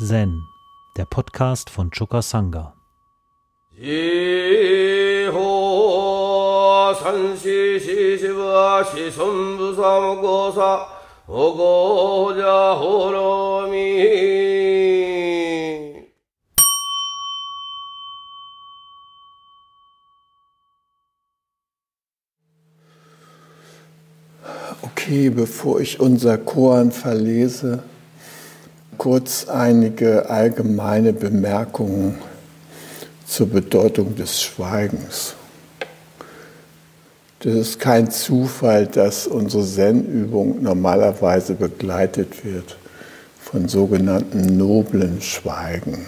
Zen, der Podcast von Choka Sangha. Okay, bevor ich unser Koran verlese, kurz einige allgemeine Bemerkungen zur Bedeutung des Schweigens. Das ist kein Zufall, dass unsere Zen-Übung normalerweise begleitet wird von sogenannten noblen Schweigen.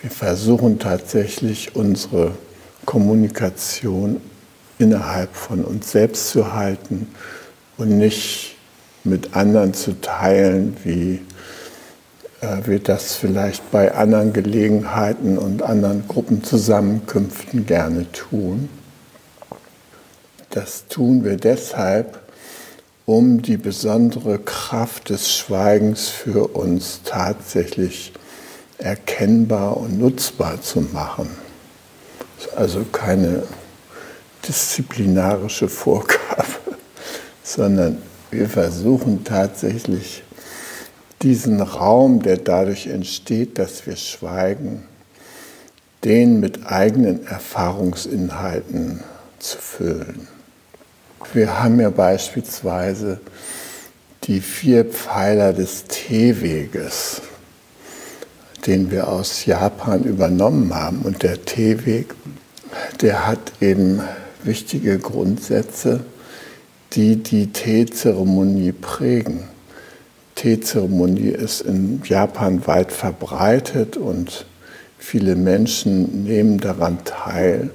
Wir versuchen tatsächlich unsere Kommunikation innerhalb von uns selbst zu halten und nicht mit anderen zu teilen, wie äh, wir das vielleicht bei anderen Gelegenheiten und anderen Gruppenzusammenkünften gerne tun. Das tun wir deshalb, um die besondere Kraft des Schweigens für uns tatsächlich erkennbar und nutzbar zu machen. Also keine disziplinarische Vorgabe, sondern wir versuchen tatsächlich diesen Raum, der dadurch entsteht, dass wir schweigen, den mit eigenen Erfahrungsinhalten zu füllen. Wir haben ja beispielsweise die vier Pfeiler des Teeweges, den wir aus Japan übernommen haben. Und der Teeweg, der hat eben wichtige Grundsätze, die die Teezeremonie prägen. Teezeremonie ist in Japan weit verbreitet und viele Menschen nehmen daran teil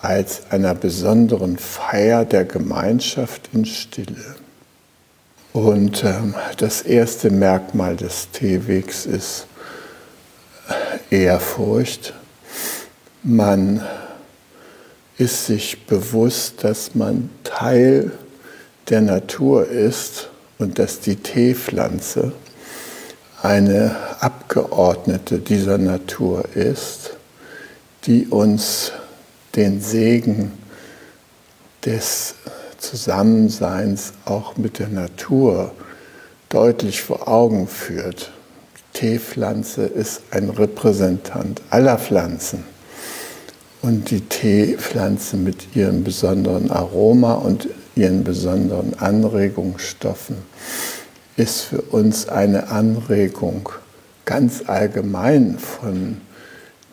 als einer besonderen Feier der Gemeinschaft in Stille. Und ähm, das erste Merkmal des Teewegs ist Ehrfurcht. Man ist sich bewusst, dass man Teil der Natur ist und dass die Teepflanze eine Abgeordnete dieser Natur ist, die uns den Segen des Zusammenseins auch mit der Natur deutlich vor Augen führt. Die Teepflanze ist ein Repräsentant aller Pflanzen. Und die Teepflanze mit ihrem besonderen Aroma und ihren besonderen Anregungsstoffen ist für uns eine Anregung ganz allgemein von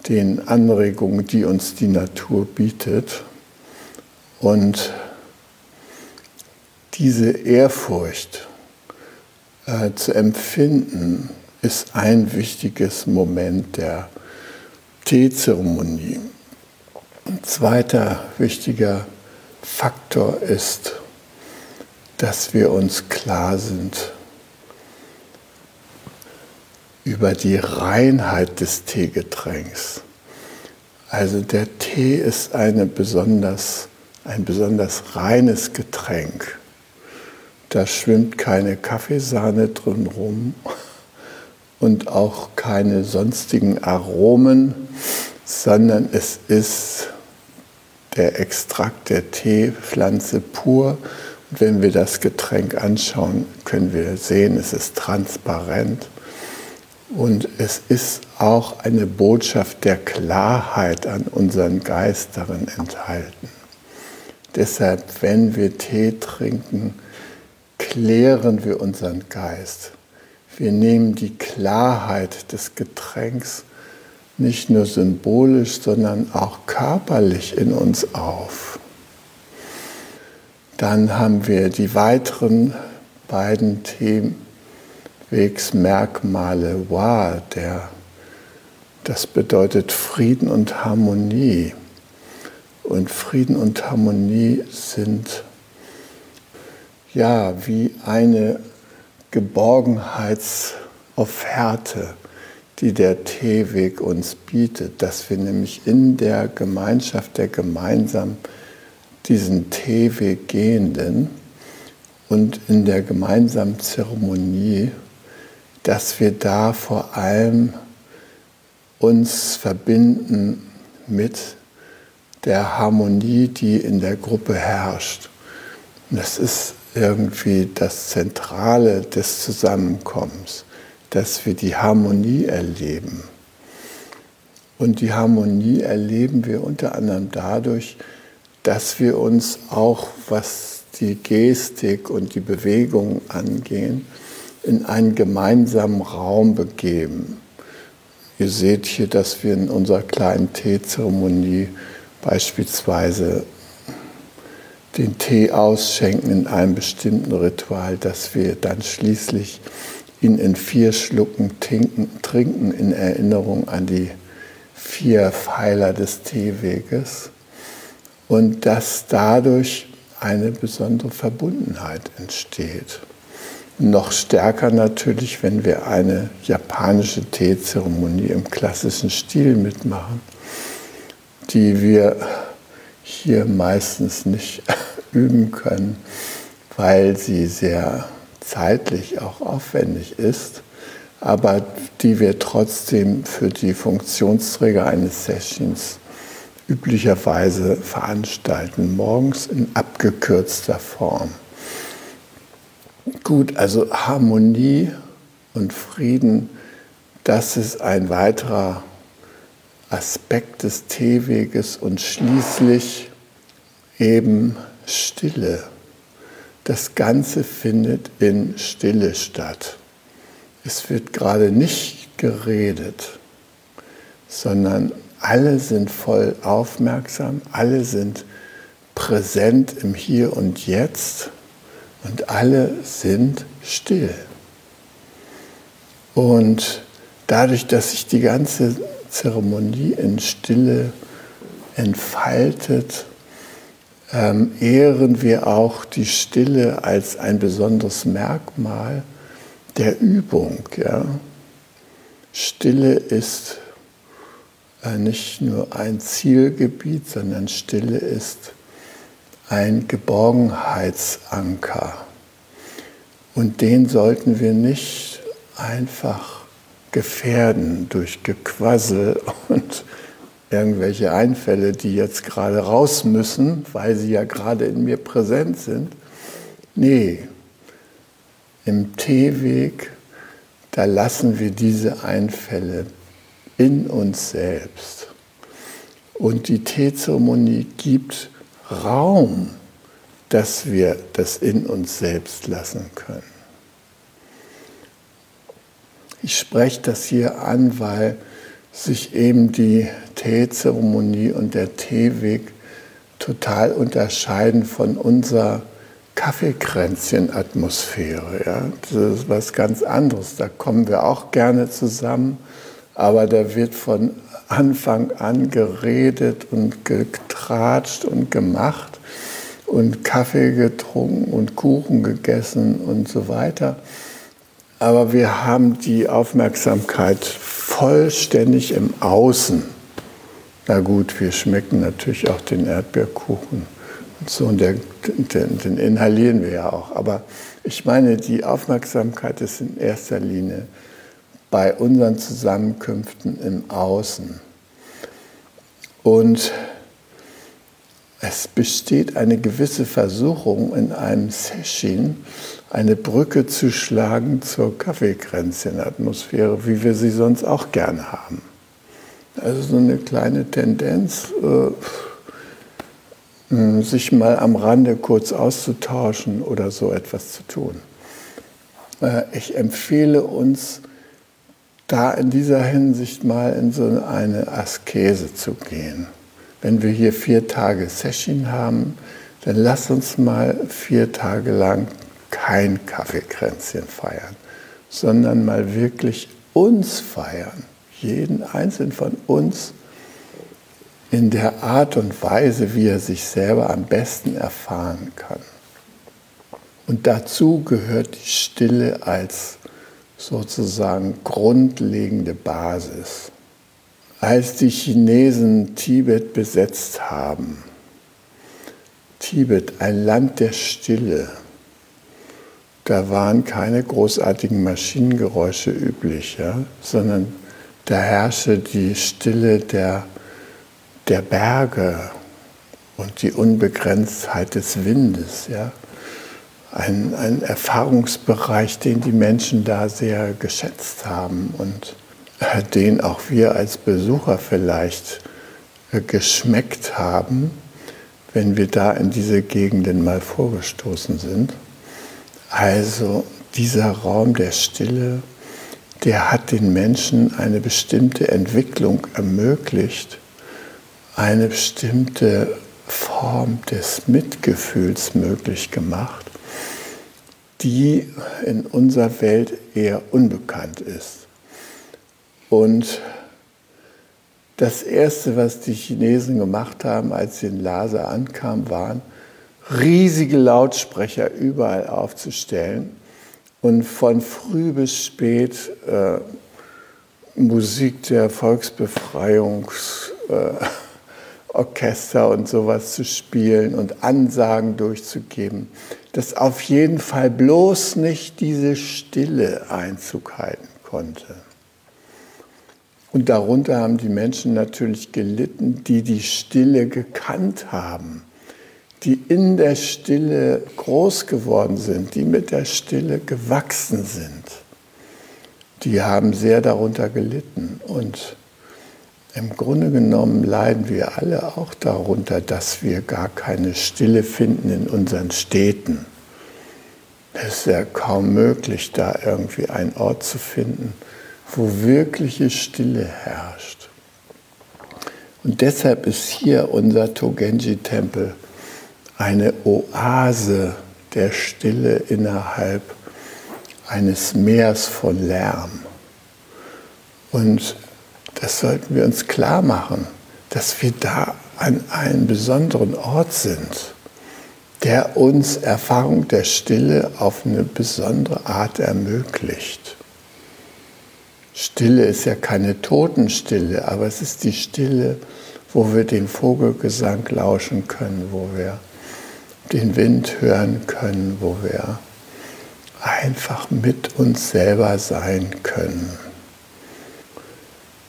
den Anregungen, die uns die Natur bietet. Und diese Ehrfurcht äh, zu empfinden, ist ein wichtiges Moment der Teezeremonie. Ein zweiter wichtiger Faktor ist, dass wir uns klar sind über die Reinheit des Teegetränks. Also der Tee ist eine besonders, ein besonders reines Getränk. Da schwimmt keine Kaffeesahne drin rum und auch keine sonstigen Aromen, sondern es ist der Extrakt der Teepflanze pur. Und wenn wir das Getränk anschauen, können wir sehen, es ist transparent. Und es ist auch eine Botschaft der Klarheit an unseren Geist darin enthalten. Deshalb, wenn wir Tee trinken, klären wir unseren Geist. Wir nehmen die Klarheit des Getränks nicht nur symbolisch, sondern auch körperlich in uns auf. Dann haben wir die weiteren beiden Themenwegsmerkmale. Wa, der, das bedeutet Frieden und Harmonie. Und Frieden und Harmonie sind ja wie eine Geborgenheitsofferte die der Teeweg uns bietet, dass wir nämlich in der Gemeinschaft der gemeinsam diesen Teeweg gehenden und in der gemeinsamen Zeremonie dass wir da vor allem uns verbinden mit der Harmonie, die in der Gruppe herrscht. das ist irgendwie das Zentrale des Zusammenkommens, dass wir die Harmonie erleben. Und die Harmonie erleben wir unter anderem dadurch, dass wir uns auch, was die Gestik und die Bewegung angehen, in einen gemeinsamen Raum begeben. Ihr seht hier, dass wir in unserer kleinen Teezeremonie beispielsweise den Tee ausschenken in einem bestimmten Ritual, dass wir dann schließlich ihn in vier Schlucken trinken in Erinnerung an die vier Pfeiler des Teeweges und dass dadurch eine besondere Verbundenheit entsteht. Noch stärker natürlich, wenn wir eine japanische Teezeremonie im klassischen Stil mitmachen, die wir hier meistens nicht üben können, weil sie sehr zeitlich auch aufwendig ist, aber die wir trotzdem für die Funktionsträger eines Sessions üblicherweise veranstalten, morgens in abgekürzter Form. Gut, also Harmonie und Frieden, das ist ein weiterer Aspekt des Teeweges und schließlich eben Stille. Das Ganze findet in Stille statt. Es wird gerade nicht geredet, sondern alle sind voll aufmerksam, alle sind präsent im Hier und Jetzt und alle sind still. Und dadurch, dass sich die ganze Zeremonie in Stille entfaltet, ähm, ehren wir auch die Stille als ein besonderes Merkmal der Übung. Ja? Stille ist äh, nicht nur ein Zielgebiet, sondern Stille ist ein Geborgenheitsanker. Und den sollten wir nicht einfach gefährden durch Gequassel und irgendwelche Einfälle, die jetzt gerade raus müssen, weil sie ja gerade in mir präsent sind. Nee, im Teeweg, da lassen wir diese Einfälle in uns selbst. Und die Teezeremonie gibt Raum, dass wir das in uns selbst lassen können. Ich spreche das hier an, weil sich eben die Teezeremonie und der Teeweg total unterscheiden von unserer Kaffeekränzchen-Atmosphäre. Ja? Das ist was ganz anderes. Da kommen wir auch gerne zusammen, aber da wird von Anfang an geredet und getratscht und gemacht und Kaffee getrunken und Kuchen gegessen und so weiter. Aber wir haben die Aufmerksamkeit vollständig im Außen. Na gut, wir schmecken natürlich auch den Erdbeerkuchen und so, und der, den, den inhalieren wir ja auch. Aber ich meine, die Aufmerksamkeit ist in erster Linie bei unseren Zusammenkünften im Außen. Und es besteht eine gewisse Versuchung in einem Session, eine Brücke zu schlagen zur Kaffeekränzchen-Atmosphäre, wie wir sie sonst auch gerne haben. Also so eine kleine Tendenz, äh, sich mal am Rande kurz auszutauschen oder so etwas zu tun. Äh, ich empfehle uns, da in dieser Hinsicht mal in so eine Askese zu gehen. Wenn wir hier vier Tage Session haben, dann lass uns mal vier Tage lang kein Kaffeekränzchen feiern, sondern mal wirklich uns feiern, jeden einzelnen von uns in der Art und Weise, wie er sich selber am besten erfahren kann. Und dazu gehört die Stille als sozusagen grundlegende Basis. Als die Chinesen Tibet besetzt haben, Tibet, ein Land der Stille, da waren keine großartigen Maschinengeräusche üblich, ja, sondern da herrschte die Stille der, der Berge und die Unbegrenztheit des Windes. Ja. Ein, ein Erfahrungsbereich, den die Menschen da sehr geschätzt haben und äh, den auch wir als Besucher vielleicht äh, geschmeckt haben, wenn wir da in diese Gegenden mal vorgestoßen sind. Also dieser Raum der Stille, der hat den Menschen eine bestimmte Entwicklung ermöglicht, eine bestimmte Form des Mitgefühls möglich gemacht, die in unserer Welt eher unbekannt ist. Und das Erste, was die Chinesen gemacht haben, als sie in Lhasa ankamen, waren, riesige Lautsprecher überall aufzustellen und von früh bis spät äh, Musik der Volksbefreiungsorchester äh, und sowas zu spielen und Ansagen durchzugeben, dass auf jeden Fall bloß nicht diese Stille Einzug halten konnte. Und darunter haben die Menschen natürlich gelitten, die die Stille gekannt haben die in der Stille groß geworden sind, die mit der Stille gewachsen sind, die haben sehr darunter gelitten. Und im Grunde genommen leiden wir alle auch darunter, dass wir gar keine Stille finden in unseren Städten. Es ist ja kaum möglich, da irgendwie einen Ort zu finden, wo wirkliche Stille herrscht. Und deshalb ist hier unser Togenji-Tempel eine Oase der Stille innerhalb eines Meers von Lärm. Und das sollten wir uns klar machen, dass wir da an einem besonderen Ort sind, der uns Erfahrung der Stille auf eine besondere Art ermöglicht. Stille ist ja keine Totenstille, aber es ist die Stille, wo wir den Vogelgesang lauschen können, wo wir den Wind hören können, wo wir einfach mit uns selber sein können.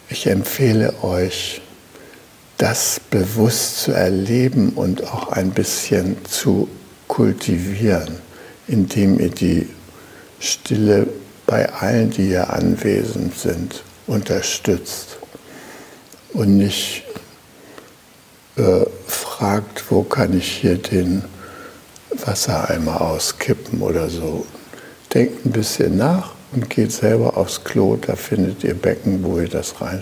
Ich empfehle euch, das bewusst zu erleben und auch ein bisschen zu kultivieren, indem ihr die Stille bei allen, die hier anwesend sind, unterstützt und nicht äh, fragt, wo kann ich hier den Wassereimer auskippen oder so. Denkt ein bisschen nach und geht selber aufs Klo, da findet ihr Becken, wo ihr das rein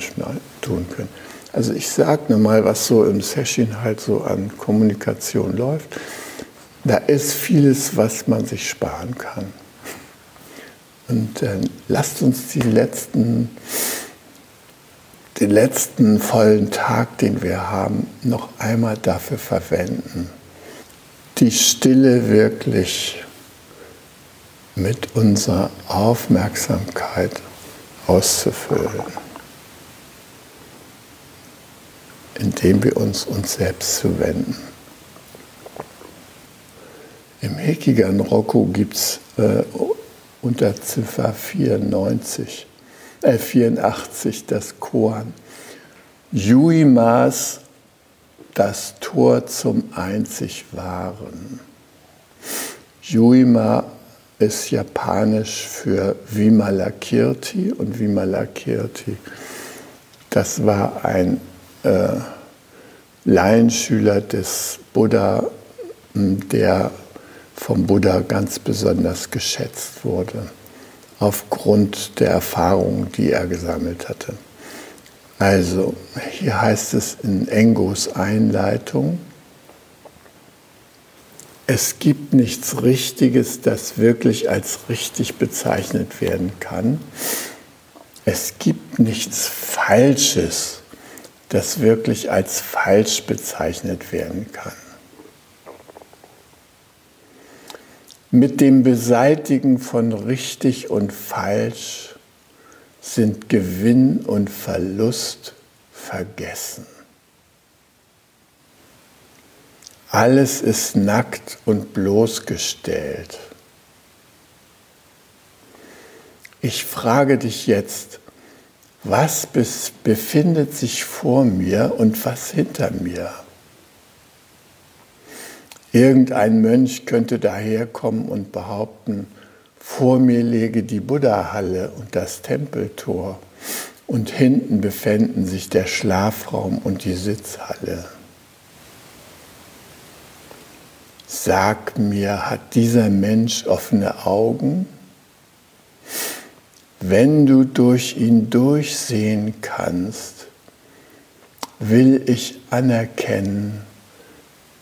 tun könnt. Also ich sage nur mal, was so im Session halt so an Kommunikation läuft. Da ist vieles, was man sich sparen kann. Und äh, lasst uns die letzten, den letzten vollen Tag, den wir haben, noch einmal dafür verwenden die Stille wirklich mit unserer Aufmerksamkeit auszufüllen, indem wir uns uns selbst zuwenden. Im Hekigan Roku gibt es äh, unter Ziffer 94, äh 84 das Koan. Yuimas das Tor zum einzig Wahren. Juima ist japanisch für Vimalakirti und Vimalakirti, das war ein äh, Laienschüler des Buddha, der vom Buddha ganz besonders geschätzt wurde, aufgrund der Erfahrungen, die er gesammelt hatte. Also, hier heißt es in Engos Einleitung, es gibt nichts Richtiges, das wirklich als richtig bezeichnet werden kann. Es gibt nichts Falsches, das wirklich als falsch bezeichnet werden kann. Mit dem Beseitigen von richtig und falsch sind Gewinn und Verlust vergessen. Alles ist nackt und bloßgestellt. ich frage dich jetzt, was befindet sich vor mir und was hinter mir? Irgendein Mönch könnte daherkommen und behaupten, vor mir lege die Buddha-Halle und das Tempeltor und hinten befänden sich der Schlafraum und die Sitzhalle. Sag mir, hat dieser Mensch offene Augen? Wenn du durch ihn durchsehen kannst, will ich anerkennen,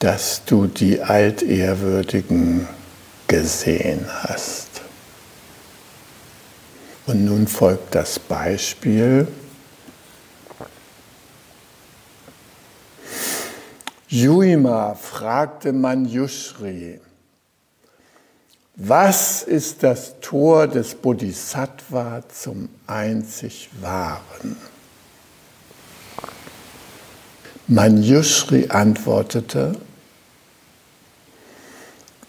dass du die Altehrwürdigen gesehen hast. Und nun folgt das Beispiel. Juima fragte Manjushri, was ist das Tor des Bodhisattva zum einzig Wahren? Manjushri antwortete,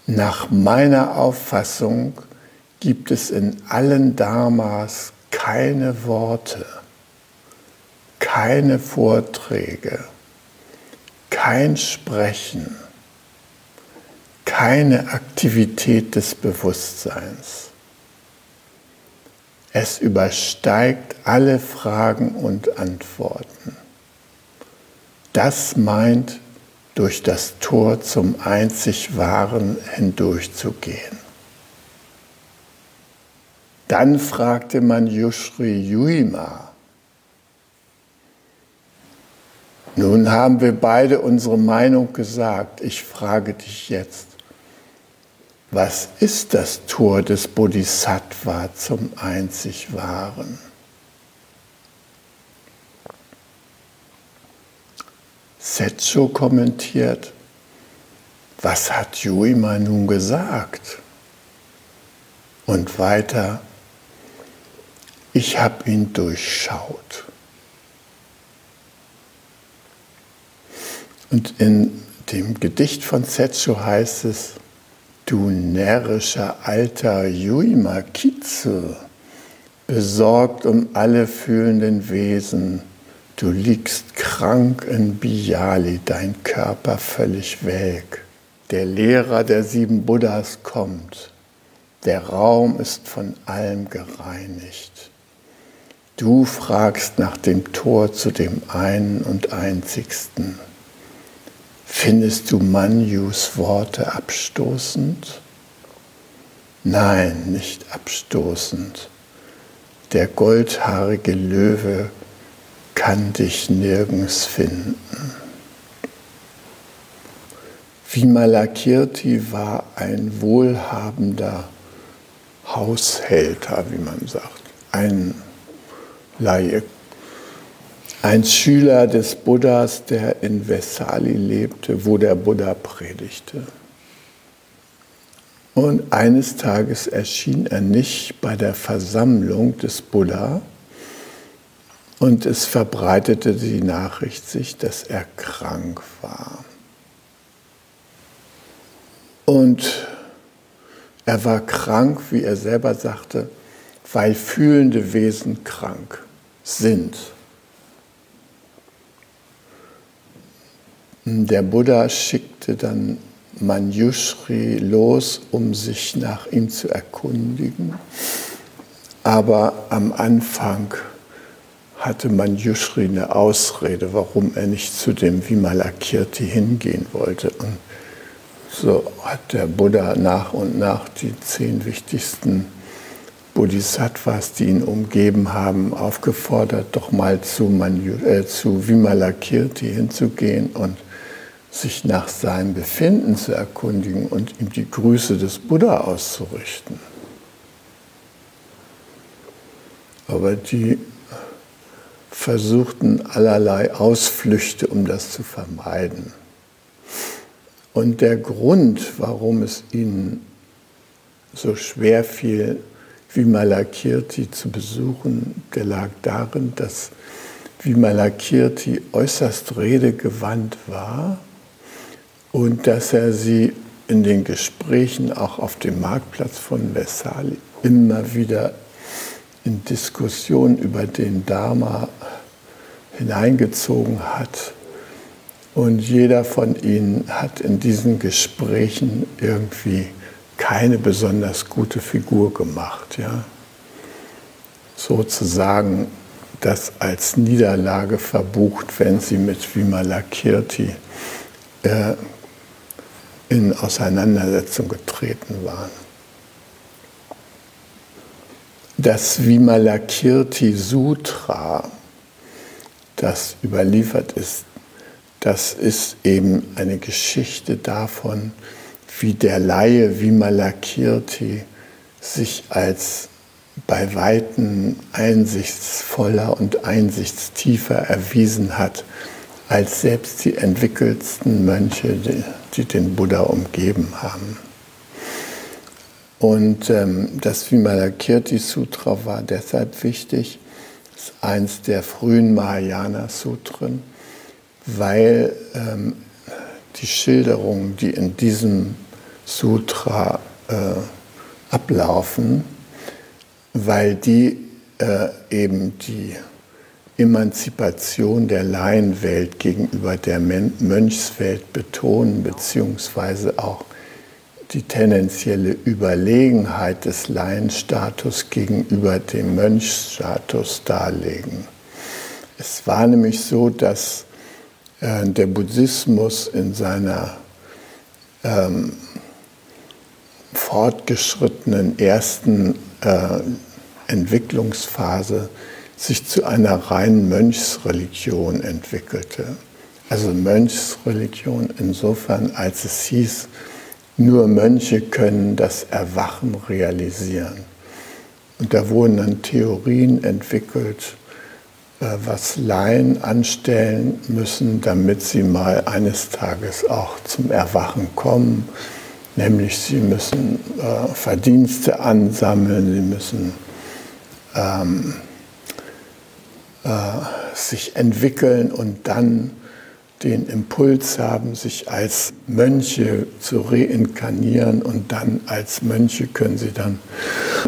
nach meiner Auffassung gibt es in allen Dharmas keine Worte, keine Vorträge, kein Sprechen, keine Aktivität des Bewusstseins. Es übersteigt alle Fragen und Antworten. Das meint, durch das Tor zum einzig Wahren hindurchzugehen. Dann fragte man Yushri Yuima. Nun haben wir beide unsere Meinung gesagt. Ich frage dich jetzt, was ist das Tor des Bodhisattva zum einzig Wahren? Setcho kommentiert, was hat Yuima nun gesagt? Und weiter, ich habe ihn durchschaut. Und in dem Gedicht von Setsu heißt es, du närrischer alter Yuima Kitsu, besorgt um alle fühlenden Wesen, du liegst krank in Biyali, dein Körper völlig welk. Der Lehrer der sieben Buddhas kommt, der Raum ist von allem gereinigt. Du fragst nach dem Tor zu dem einen und einzigsten. Findest du Manjus Worte abstoßend? Nein, nicht abstoßend. Der goldhaarige Löwe kann dich nirgends finden. Vimalakirti war ein wohlhabender Haushälter, wie man sagt, ein Laie. Ein Schüler des Buddhas, der in Vesali lebte, wo der Buddha predigte. Und eines Tages erschien er nicht bei der Versammlung des Buddha und es verbreitete die Nachricht sich, dass er krank war. Und er war krank, wie er selber sagte, weil fühlende Wesen krank sind. Der Buddha schickte dann Manjushri los, um sich nach ihm zu erkundigen. Aber am Anfang hatte Manjushri eine Ausrede, warum er nicht zu dem Vimalakirti hingehen wollte. Und so hat der Buddha nach und nach die zehn wichtigsten Bodhisattvas, die ihn umgeben haben, aufgefordert, doch mal zu, Manju, äh, zu Vimalakirti hinzugehen und sich nach seinem Befinden zu erkundigen und ihm die Grüße des Buddha auszurichten. Aber die versuchten allerlei Ausflüchte, um das zu vermeiden. Und der Grund, warum es ihnen so schwer fiel, Vimalakirti zu besuchen, der lag darin, dass Vimalakirti äußerst redegewandt war und dass er sie in den Gesprächen auch auf dem Marktplatz von Vesali immer wieder in Diskussionen über den Dharma hineingezogen hat. Und jeder von ihnen hat in diesen Gesprächen irgendwie keine besonders gute Figur gemacht. Ja? Sozusagen das als Niederlage verbucht, wenn sie mit Vimalakirti äh, in Auseinandersetzung getreten waren. Das Vimalakirti Sutra, das überliefert ist, das ist eben eine Geschichte davon, wie der Laie Vimalakirti sich als bei Weitem einsichtsvoller und einsichtstiefer erwiesen hat als selbst die entwickelsten Mönche, die, die den Buddha umgeben haben. Und ähm, das Vimalakirti Sutra war deshalb wichtig, ist eins der frühen Mahayana Sutren, weil ähm, die Schilderungen, die in diesem Sutra äh, ablaufen, weil die äh, eben die Emanzipation der Laienwelt gegenüber der Mönchswelt betonen, beziehungsweise auch die tendenzielle Überlegenheit des Laienstatus gegenüber dem Mönchsstatus darlegen. Es war nämlich so, dass äh, der Buddhismus in seiner ähm, fortgeschrittenen ersten äh, Entwicklungsphase sich zu einer reinen Mönchsreligion entwickelte. Also Mönchsreligion insofern, als es hieß, nur Mönche können das Erwachen realisieren. Und da wurden dann Theorien entwickelt, was Laien anstellen müssen, damit sie mal eines Tages auch zum Erwachen kommen. Nämlich sie müssen äh, Verdienste ansammeln, sie müssen ähm, äh, sich entwickeln und dann den Impuls haben, sich als Mönche zu reinkarnieren und dann als Mönche können sie dann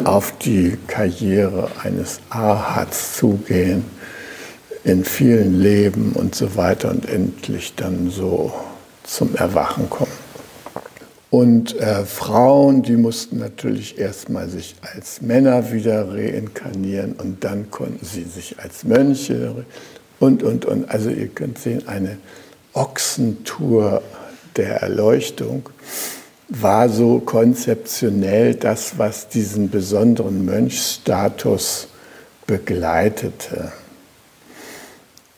auf die Karriere eines Arhats zugehen, in vielen Leben und so weiter und endlich dann so zum Erwachen kommen. Und äh, Frauen, die mussten natürlich erstmal sich als Männer wieder reinkarnieren und dann konnten sie sich als Mönche und, und, und. Also ihr könnt sehen, eine Ochsentour der Erleuchtung war so konzeptionell das, was diesen besonderen Mönchsstatus begleitete.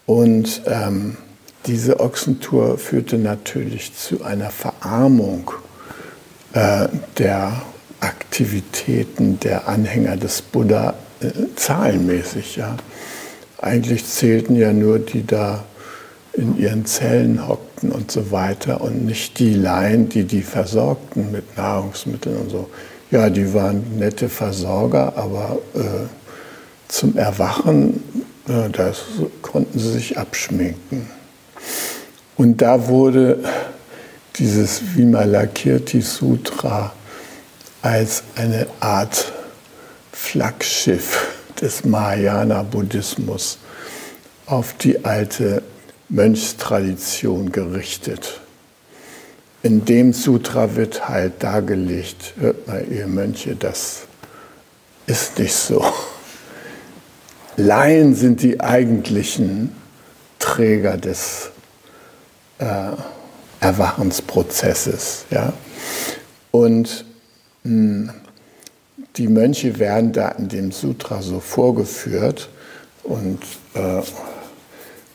Und ähm, diese Ochsentour führte natürlich zu einer Verarmung äh, der Aktivitäten der Anhänger des Buddha äh, zahlenmäßig. Ja. Eigentlich zählten ja nur die da in ihren Zellen hockten und so weiter und nicht die Laien, die die versorgten mit Nahrungsmitteln und so. Ja, die waren nette Versorger, aber äh, zum Erwachen, das konnten sie sich abschminken. Und da wurde dieses Vimalakirti Sutra als eine Art Flaggschiff des Mahayana-Buddhismus auf die alte Mönchstradition gerichtet. In dem Sutra wird halt dargelegt, hört mal, ihr Mönche, das ist nicht so. Laien sind die eigentlichen Träger des äh, Erwachensprozesses. Ja? Und mh, hm, die Mönche werden da in dem Sutra so vorgeführt und äh,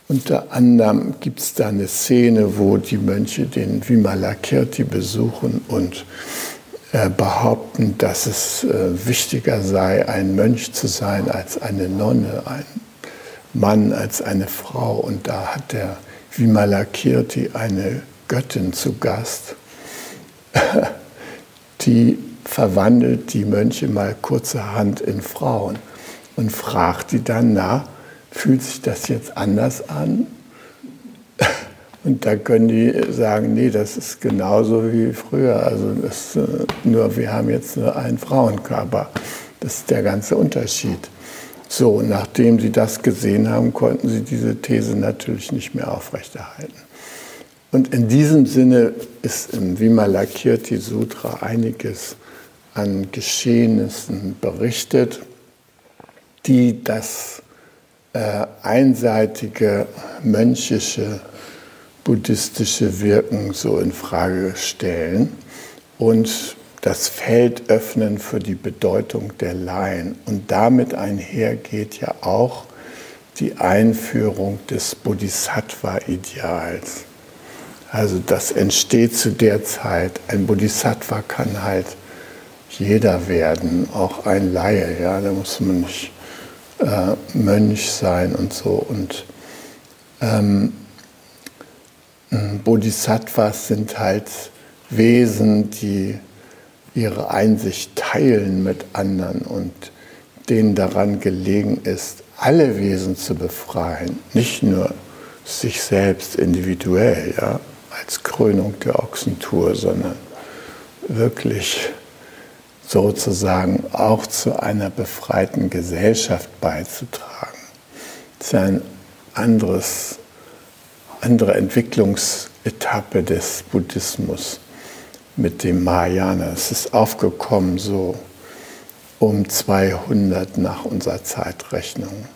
unter anderem gibt es da eine Szene, wo die Mönche den Vimalakirti besuchen und behaupten, dass es äh, wichtiger sei, ein Mönch zu sein als eine Nonne, ein Mann als eine Frau. Und da hat der Vimalakirti eine Göttin zu Gast, die verwandelt die Mönche mal kurzerhand in Frauen und fragt die dann, na, fühlt sich das jetzt anders an? Und da können die sagen, nee, das ist genauso wie früher. Also das, äh, nur wir haben jetzt nur einen Frauenkörper. Das ist der ganze Unterschied. So, nachdem sie das gesehen haben, konnten sie diese These natürlich nicht mehr aufrechterhalten. Und in diesem Sinne ist im Vimalakirti Sutra einiges an Geschehnissen berichtet, die das äh, einseitige mönchische buddhistische Wirken so in Frage stellen und das Feld öffnen für die Bedeutung der Laien. Und damit einhergeht ja auch die Einführung des Bodhisattva-Ideals. Also das entsteht zu der Zeit. Ein Bodhisattva kann halt jeder werden, auch ein Laie. Ja, da muss man nicht äh, Mönch sein und so. Und ähm, Bodhisattvas sind halt Wesen, die ihre Einsicht teilen mit anderen und denen daran gelegen ist, alle Wesen zu befreien, nicht nur sich selbst individuell, ja, als Krönung der Ochsentour, sondern wirklich sozusagen auch zu einer befreiten Gesellschaft beizutragen. Das ist ein anderes, andere Entwicklungsetappe des Buddhismus mit dem Mahayana. Es ist aufgekommen so um 200 nach unserer Zeitrechnung.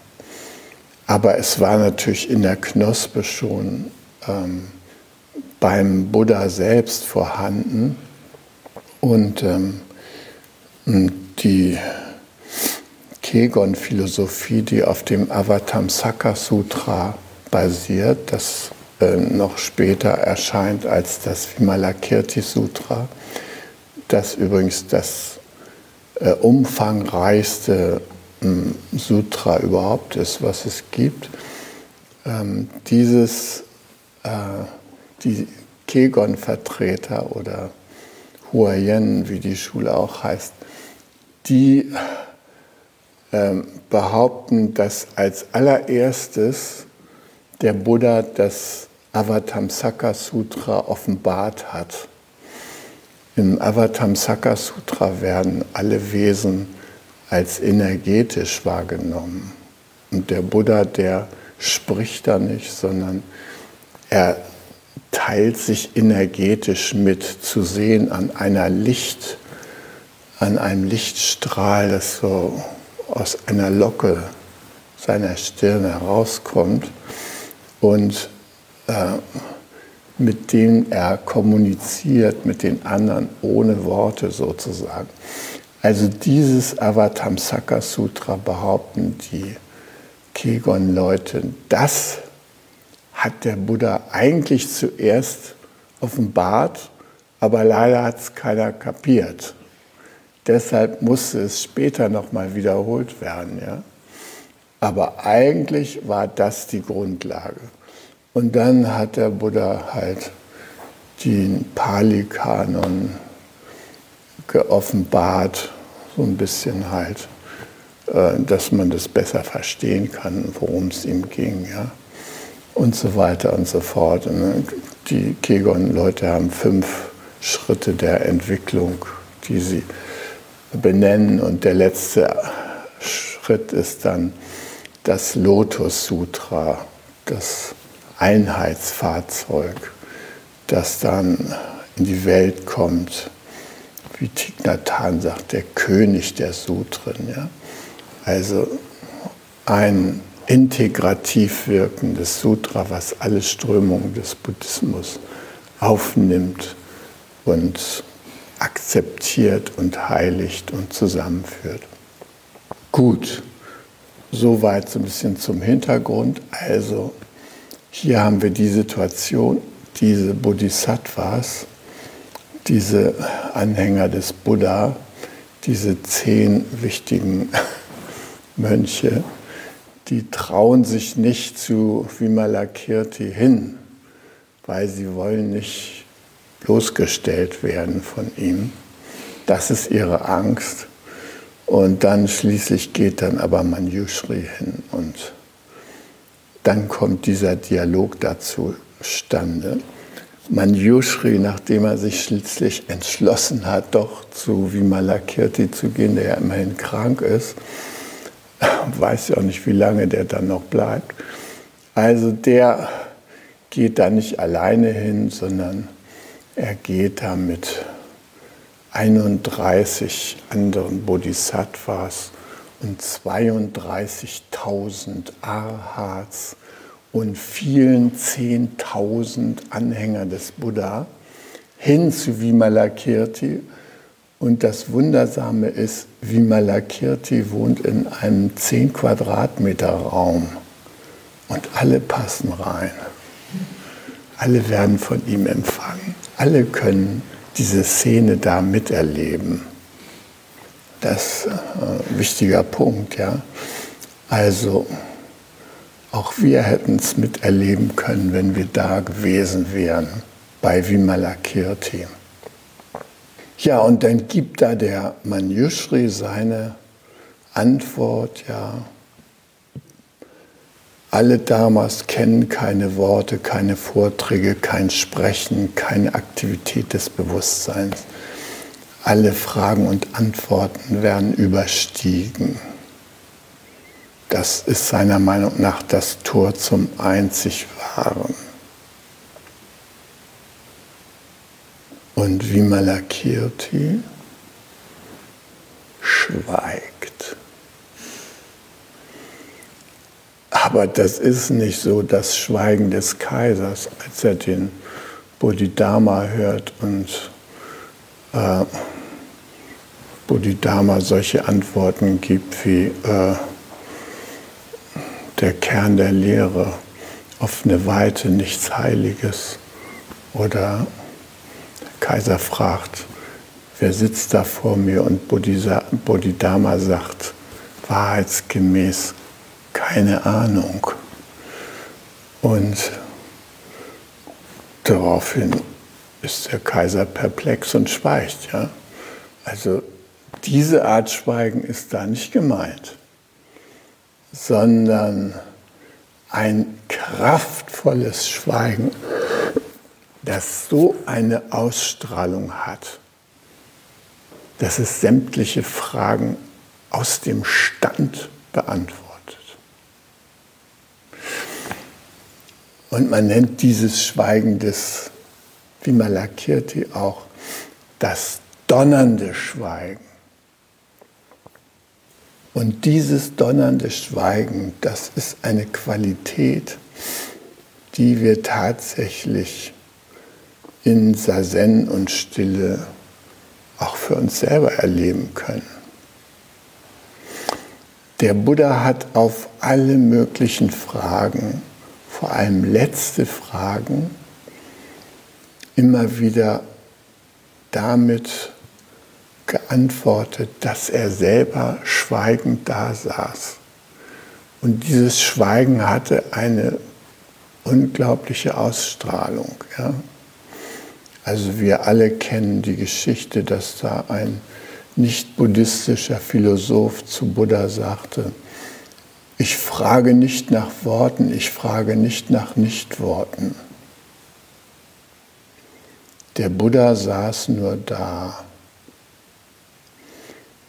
Aber es war natürlich in der Knospe schon ähm, beim Buddha selbst vorhanden. Und ähm, die Kegon-Philosophie, die auf dem Avatamsaka Sutra basiert, das noch später erscheint als das Vimalakirti Sutra, das übrigens das äh, umfangreichste äh, Sutra überhaupt ist, was es gibt. Ähm, dieses, äh, die Kegon-Vertreter oder Huayen, wie die Schule auch heißt, die ähm, behaupten, dass als allererstes der Buddha das Avatamsaka Sutra offenbart hat. Im Avatamsaka Sutra werden alle Wesen als energetisch wahrgenommen. Und der Buddha, der spricht da nicht, sondern er teilt sich energetisch mit, zu sehen an einer Licht, an einem Lichtstrahl, das so aus einer Locke seiner Stirn herauskommt und mit dem er kommuniziert mit den anderen ohne Worte sozusagen. Also dieses Avatamsaka Sutra behaupten die Kegon-Leute, das hat der Buddha eigentlich zuerst offenbart, aber leider hat es keiner kapiert. Deshalb musste es später nochmal wiederholt werden. Ja? Aber eigentlich war das die Grundlage. Und dann hat der Buddha halt den Pali-Kanon geoffenbart, so ein bisschen halt, äh, dass man das besser verstehen kann, worum es ihm ging. Ja? und so weiter und so fort. Ne, die Kegon-Leute haben fünf Schritte der Entwicklung, die sie benennen. Und der letzte Schritt ist dann das Lotus Sutra, das Einheitsfahrzeug, das dann in die Welt kommt, wie Thich sagt, der König der Sutren. Ja? Also ein integrativ wirkendes Sutra, was alle Strömungen des Buddhismus aufnimmt und akzeptiert und heiligt und zusammenführt. Gut, soweit so ein bisschen zum Hintergrund. Also hier haben wir die Situation, diese Bodhisattvas, diese Anhänger des Buddha, diese zehn wichtigen Mönche, die trauen sich nicht zu Vimalakirti hin, weil sie wollen nicht bloßgestellt werden von ihm. Das ist ihre Angst. Und dann schließlich geht dann aber Manjushri hin und dann kommt dieser Dialog dazu stande. Manjushri, nachdem er sich schließlich entschlossen hat, doch zu Vimalakirti zu gehen, der ja immerhin krank ist, weiß ja auch nicht, wie lange der dann noch bleibt. Also der geht da nicht alleine hin, sondern er geht da mit 31 anderen Bodhisattvas und 32.000 Arhats und vielen 10.000 Anhänger des Buddha hin zu Vimalakirti. Und das Wundersame ist, Vimalakirti wohnt in einem 10 Quadratmeter Raum und alle passen rein. Alle werden von ihm empfangen. Alle können diese Szene da miterleben. Das ein wichtiger Punkt, ja. Also, auch wir hätten es miterleben können, wenn wir da gewesen wären, bei Vimalakirti. Ja, und dann gibt da der Manjushri seine Antwort, ja. Alle Dharmas kennen keine Worte, keine Vorträge, kein Sprechen, keine Aktivität des Bewusstseins. Alle Fragen und Antworten werden überstiegen. Das ist seiner Meinung nach das Tor zum einzig Wahren. Und Vimalakirti schweigt. Aber das ist nicht so das Schweigen des Kaisers, als er den Bodhidharma hört und äh, Bodhidharma solche Antworten gibt wie äh, der Kern der Lehre, offene Weite, nichts Heiliges. Oder der Kaiser fragt, wer sitzt da vor mir? Und Bodhidharma sagt, wahrheitsgemäß, keine Ahnung. Und daraufhin ist der Kaiser perplex und schweigt. Ja? Also diese Art Schweigen ist da nicht gemeint sondern ein kraftvolles Schweigen, das so eine Ausstrahlung hat, dass es sämtliche Fragen aus dem Stand beantwortet. Und man nennt dieses Schweigen des Vimalakirti auch das donnernde Schweigen. Und dieses donnernde Schweigen, das ist eine Qualität, die wir tatsächlich in Sazen und Stille auch für uns selber erleben können. Der Buddha hat auf alle möglichen Fragen, vor allem letzte Fragen, immer wieder damit geantwortet, dass er selber schweigend da saß. Und dieses Schweigen hatte eine unglaubliche Ausstrahlung. Ja? Also wir alle kennen die Geschichte, dass da ein nicht-buddhistischer Philosoph zu Buddha sagte, ich frage nicht nach Worten, ich frage nicht nach Nichtworten. Der Buddha saß nur da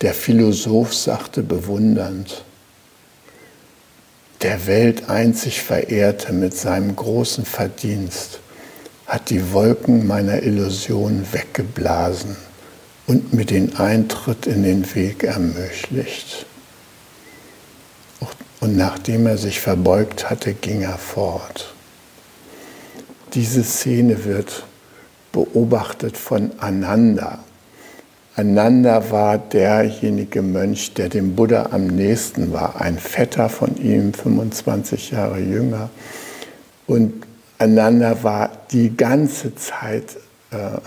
der Philosoph sagte bewundernd, der Welt einzig Verehrte mit seinem großen Verdienst hat die Wolken meiner Illusion weggeblasen und mir den Eintritt in den Weg ermöglicht. Und nachdem er sich verbeugt hatte, ging er fort. Diese Szene wird beobachtet von Ananda, Ananda war derjenige Mönch, der dem Buddha am nächsten war, ein Vetter von ihm, 25 Jahre jünger. Und Ananda war die ganze Zeit äh,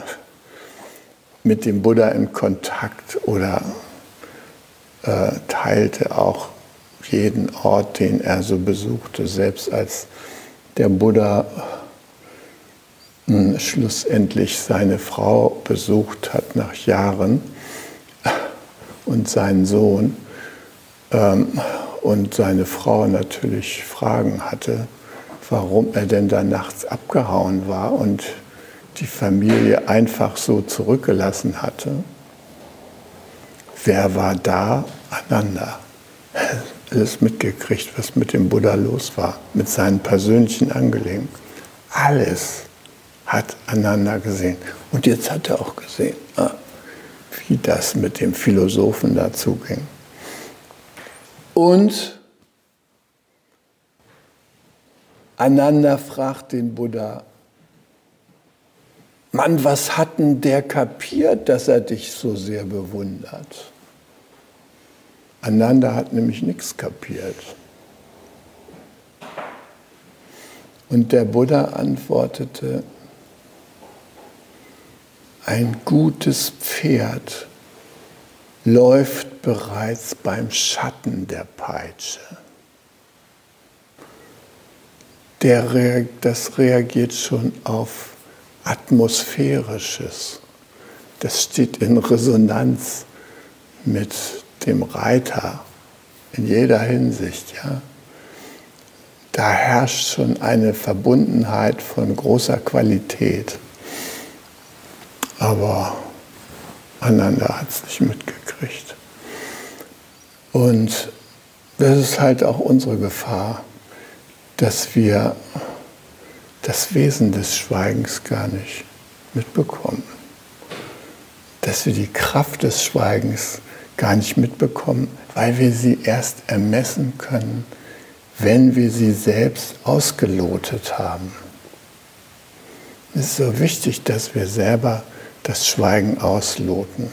mit dem Buddha in Kontakt oder äh, teilte auch jeden Ort, den er so besuchte, selbst als der Buddha schlussendlich seine Frau besucht hat nach Jahren und seinen Sohn ähm, und seine Frau natürlich Fragen hatte, warum er denn da nachts abgehauen war und die Familie einfach so zurückgelassen hatte. Wer war da? Ananda. Alles mitgekriegt, was mit dem Buddha los war, mit seinen persönlichen Angelegenheiten. Alles hat Ananda gesehen. Und jetzt hat er auch gesehen, ah, wie das mit dem Philosophen dazu ging. Und Ananda fragt den Buddha, Mann, was hat denn der kapiert, dass er dich so sehr bewundert? Ananda hat nämlich nichts kapiert. Und der Buddha antwortete, ein gutes Pferd läuft bereits beim Schatten der Peitsche. Der, das reagiert schon auf Atmosphärisches. Das steht in Resonanz mit dem Reiter in jeder Hinsicht. Ja. Da herrscht schon eine Verbundenheit von großer Qualität. Aber Ananda hat es nicht mitgekriegt. Und das ist halt auch unsere Gefahr, dass wir das Wesen des Schweigens gar nicht mitbekommen. Dass wir die Kraft des Schweigens gar nicht mitbekommen, weil wir sie erst ermessen können, wenn wir sie selbst ausgelotet haben. Es ist so wichtig, dass wir selber das Schweigen ausloten.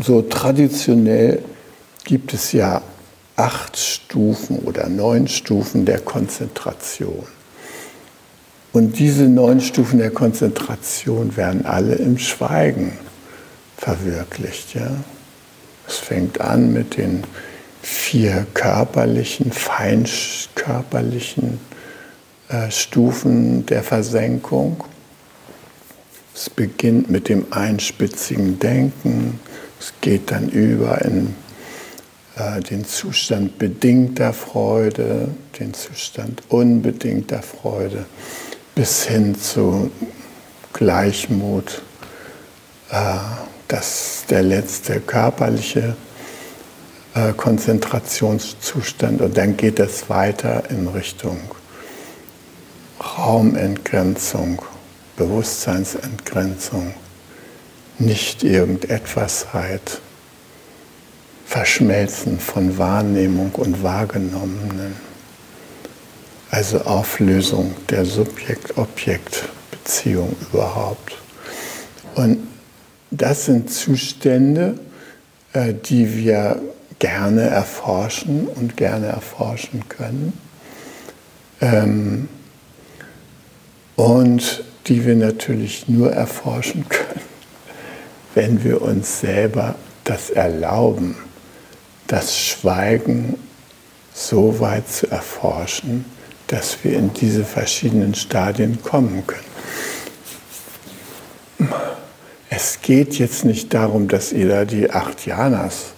So traditionell gibt es ja acht Stufen oder neun Stufen der Konzentration. Und diese neun Stufen der Konzentration werden alle im Schweigen verwirklicht. Ja? Es fängt an mit den vier körperlichen, feinkörperlichen äh, Stufen der Versenkung. Es beginnt mit dem einspitzigen Denken, es geht dann über in äh, den Zustand bedingter Freude, den Zustand unbedingter Freude, bis hin zu Gleichmut, äh, das der letzte körperliche äh, Konzentrationszustand und dann geht es weiter in Richtung Raumentgrenzung, Bewusstseinsentgrenzung, nicht irgendetwasheit, Verschmelzen von Wahrnehmung und Wahrgenommenen, also Auflösung der Subjekt-Objekt-Beziehung überhaupt. Und das sind Zustände, äh, die wir gerne erforschen und gerne erforschen können. Ähm, und die wir natürlich nur erforschen können, wenn wir uns selber das erlauben, das Schweigen so weit zu erforschen, dass wir in diese verschiedenen Stadien kommen können. Es geht jetzt nicht darum, dass ihr da die acht Janas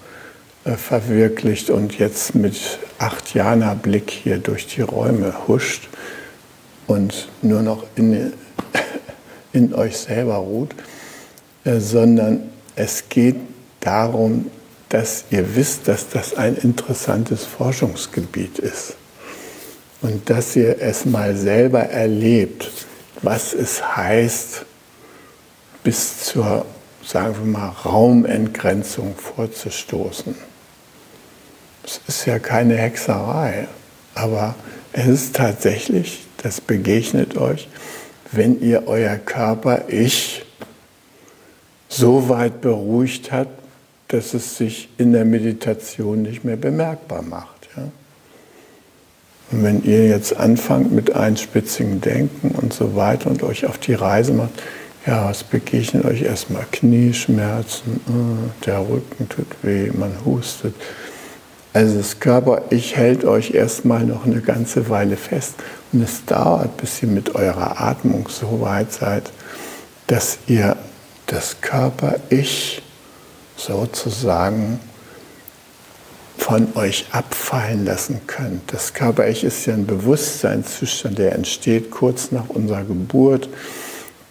äh, verwirklicht und jetzt mit acht Jana Blick hier durch die Räume huscht, und nur noch in, in euch selber ruht, äh, sondern es geht darum, dass ihr wisst, dass das ein interessantes Forschungsgebiet ist und dass ihr es mal selber erlebt, was es heißt, bis zur, sagen wir mal, Raumentgrenzung vorzustoßen. Es ist ja keine Hexerei, aber es ist tatsächlich das begegnet euch, wenn ihr euer Körper-Ich so weit beruhigt hat, dass es sich in der Meditation nicht mehr bemerkbar macht. Ja? Und wenn ihr jetzt anfangt mit einspitzigem Denken und so weiter und euch auf die Reise macht, ja, es begegnet euch erstmal Knieschmerzen, äh, der Rücken tut weh, man hustet. Also das Körper-Ich hält euch erstmal noch eine ganze Weile fest und es dauert, bis ihr mit eurer Atmung so weit seid, dass ihr das Körper-Ich sozusagen von euch abfallen lassen könnt. Das Körper-Ich ist ja ein Bewusstseinszustand, der entsteht kurz nach unserer Geburt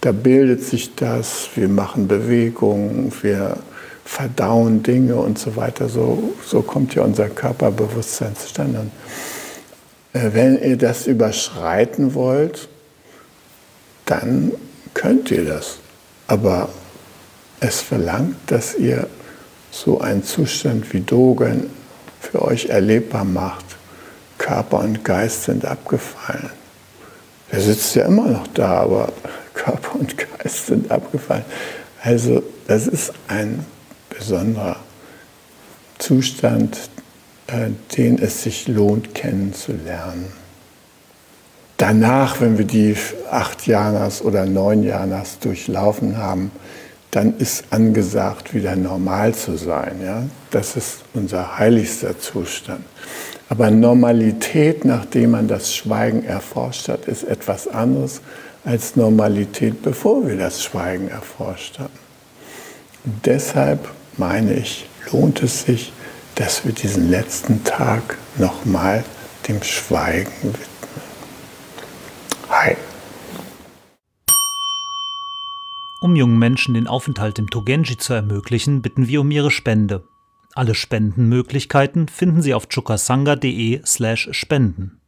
da bildet sich das, wir machen Bewegungen, wir verdauen Dinge und so weiter. So, so kommt ja unser Körperbewusstsein zustande. Und, äh, wenn ihr das überschreiten wollt, dann könnt ihr das. Aber es verlangt, dass ihr so einen Zustand wie Dogen für euch erlebbar macht. Körper und Geist sind abgefallen. Der sitzt ja immer noch da, aber Körper und Geist sind abgefallen. Also das ist ein besonderer Zustand, äh, den es sich lohnt kennenzulernen. Danach, wenn wir die acht Janas oder neun Janas durchlaufen haben, dann ist angesagt, wieder normal zu sein. Ja? Das ist unser heiligster Zustand. Aber Normalität, nachdem man das Schweigen erforscht hat, ist etwas anderes als Normalität, bevor wir das Schweigen erforscht haben. Und deshalb meine ich, lohnt es sich, dass wir diesen letzten Tag nochmal dem Schweigen widmen. Hi. Um jungen Menschen den Aufenthalt im Togenji zu ermöglichen, bitten wir um ihre Spende. Alle Spendenmöglichkeiten finden Sie auf chukasanga.de/spenden.